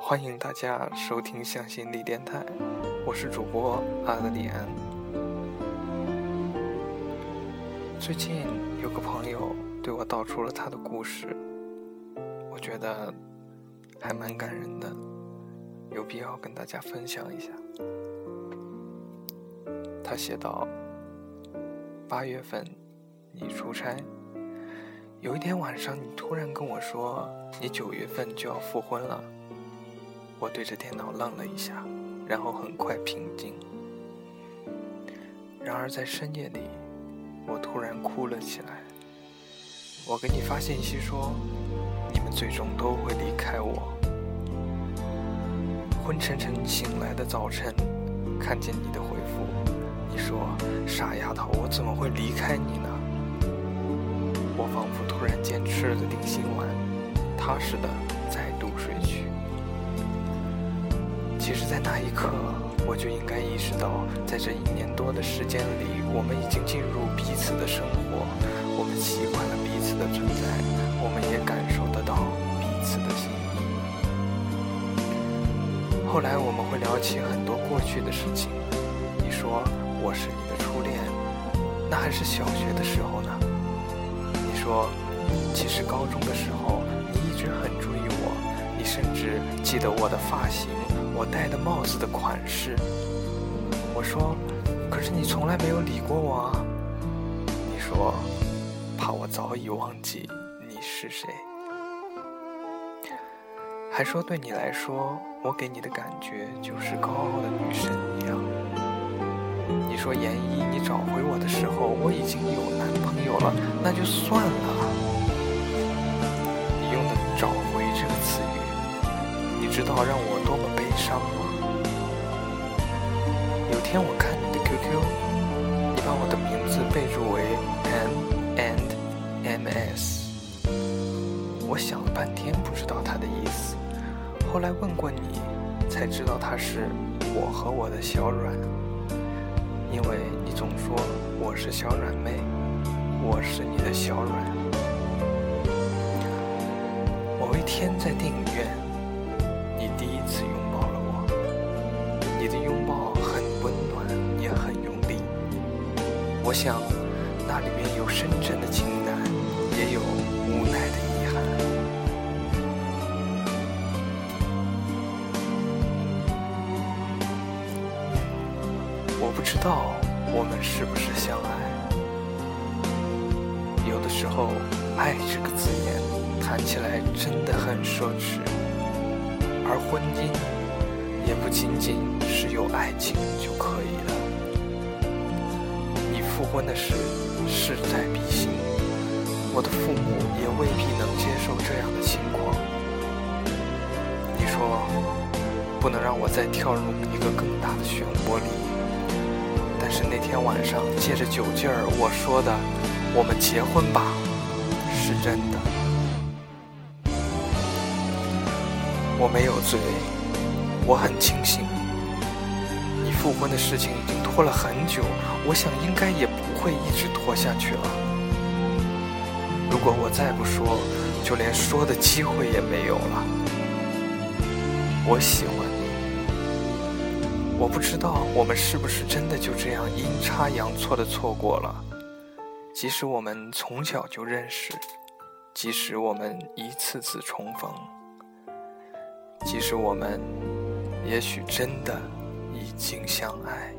欢迎大家收听向心力电台，我是主播阿德里安。最近有个朋友对我道出了他的故事，我觉得还蛮感人的，有必要跟大家分享一下。他写道：八月份你出差，有一天晚上你突然跟我说你九月份就要复婚了。我对着电脑愣了一下，然后很快平静。然而在深夜里，我突然哭了起来。我给你发信息说，你们最终都会离开我。昏沉沉醒来的早晨，看见你的回复，你说：“傻丫头，我怎么会离开你呢？”我仿佛突然间吃了个定心丸，踏实的再度睡去。其实，在那一刻，我就应该意识到，在这一年多的时间里，我们已经进入彼此的生活，我们习惯了彼此的存在，我们也感受得到彼此的心意。后来，我们会聊起很多过去的事情。你说我是你的初恋，那还是小学的时候呢？你说，其实高中的时候，你一直很注意我，你甚至记得我的发型。我戴的帽子的款式，我说，可是你从来没有理过我啊。你说，怕我早已忘记你是谁，还说对你来说，我给你的感觉就是高傲的女神一样。你说研一，你找回我的时候，我已经有男朋友了，那就算了。你用的“找回”这个词语，你知道让我多么悲伤吗？有天我看你的 QQ，你把我的名字备注为 M and MS，我想了半天不知道它的意思，后来问过你，才知道它是我和我的小软，因为你总说我是小软妹，我是你的小软。某一天在电影院，你第一次用，你的拥抱很温暖，也很用力。我想，那里面有深沉的情感，也有无奈的遗憾。我不知道我们是不是相爱。有的时候，“爱”这个字眼谈起来真的很奢侈，而婚姻不仅仅是有爱情就可以了。你复婚的事势在必行，我的父母也未必能接受这样的情况。你说不能让我再跳入一个更大的漩涡里，但是那天晚上借着酒劲儿，我说的“我们结婚吧”是真的。我没有醉，我很庆幸。你复婚的事情已经拖了很久，我想应该也不会一直拖下去了。如果我再不说，就连说的机会也没有了。我喜欢你，我不知道我们是不是真的就这样阴差阳错的错过了。即使我们从小就认识，即使我们一次次重逢。即使我们也许真的已经相爱。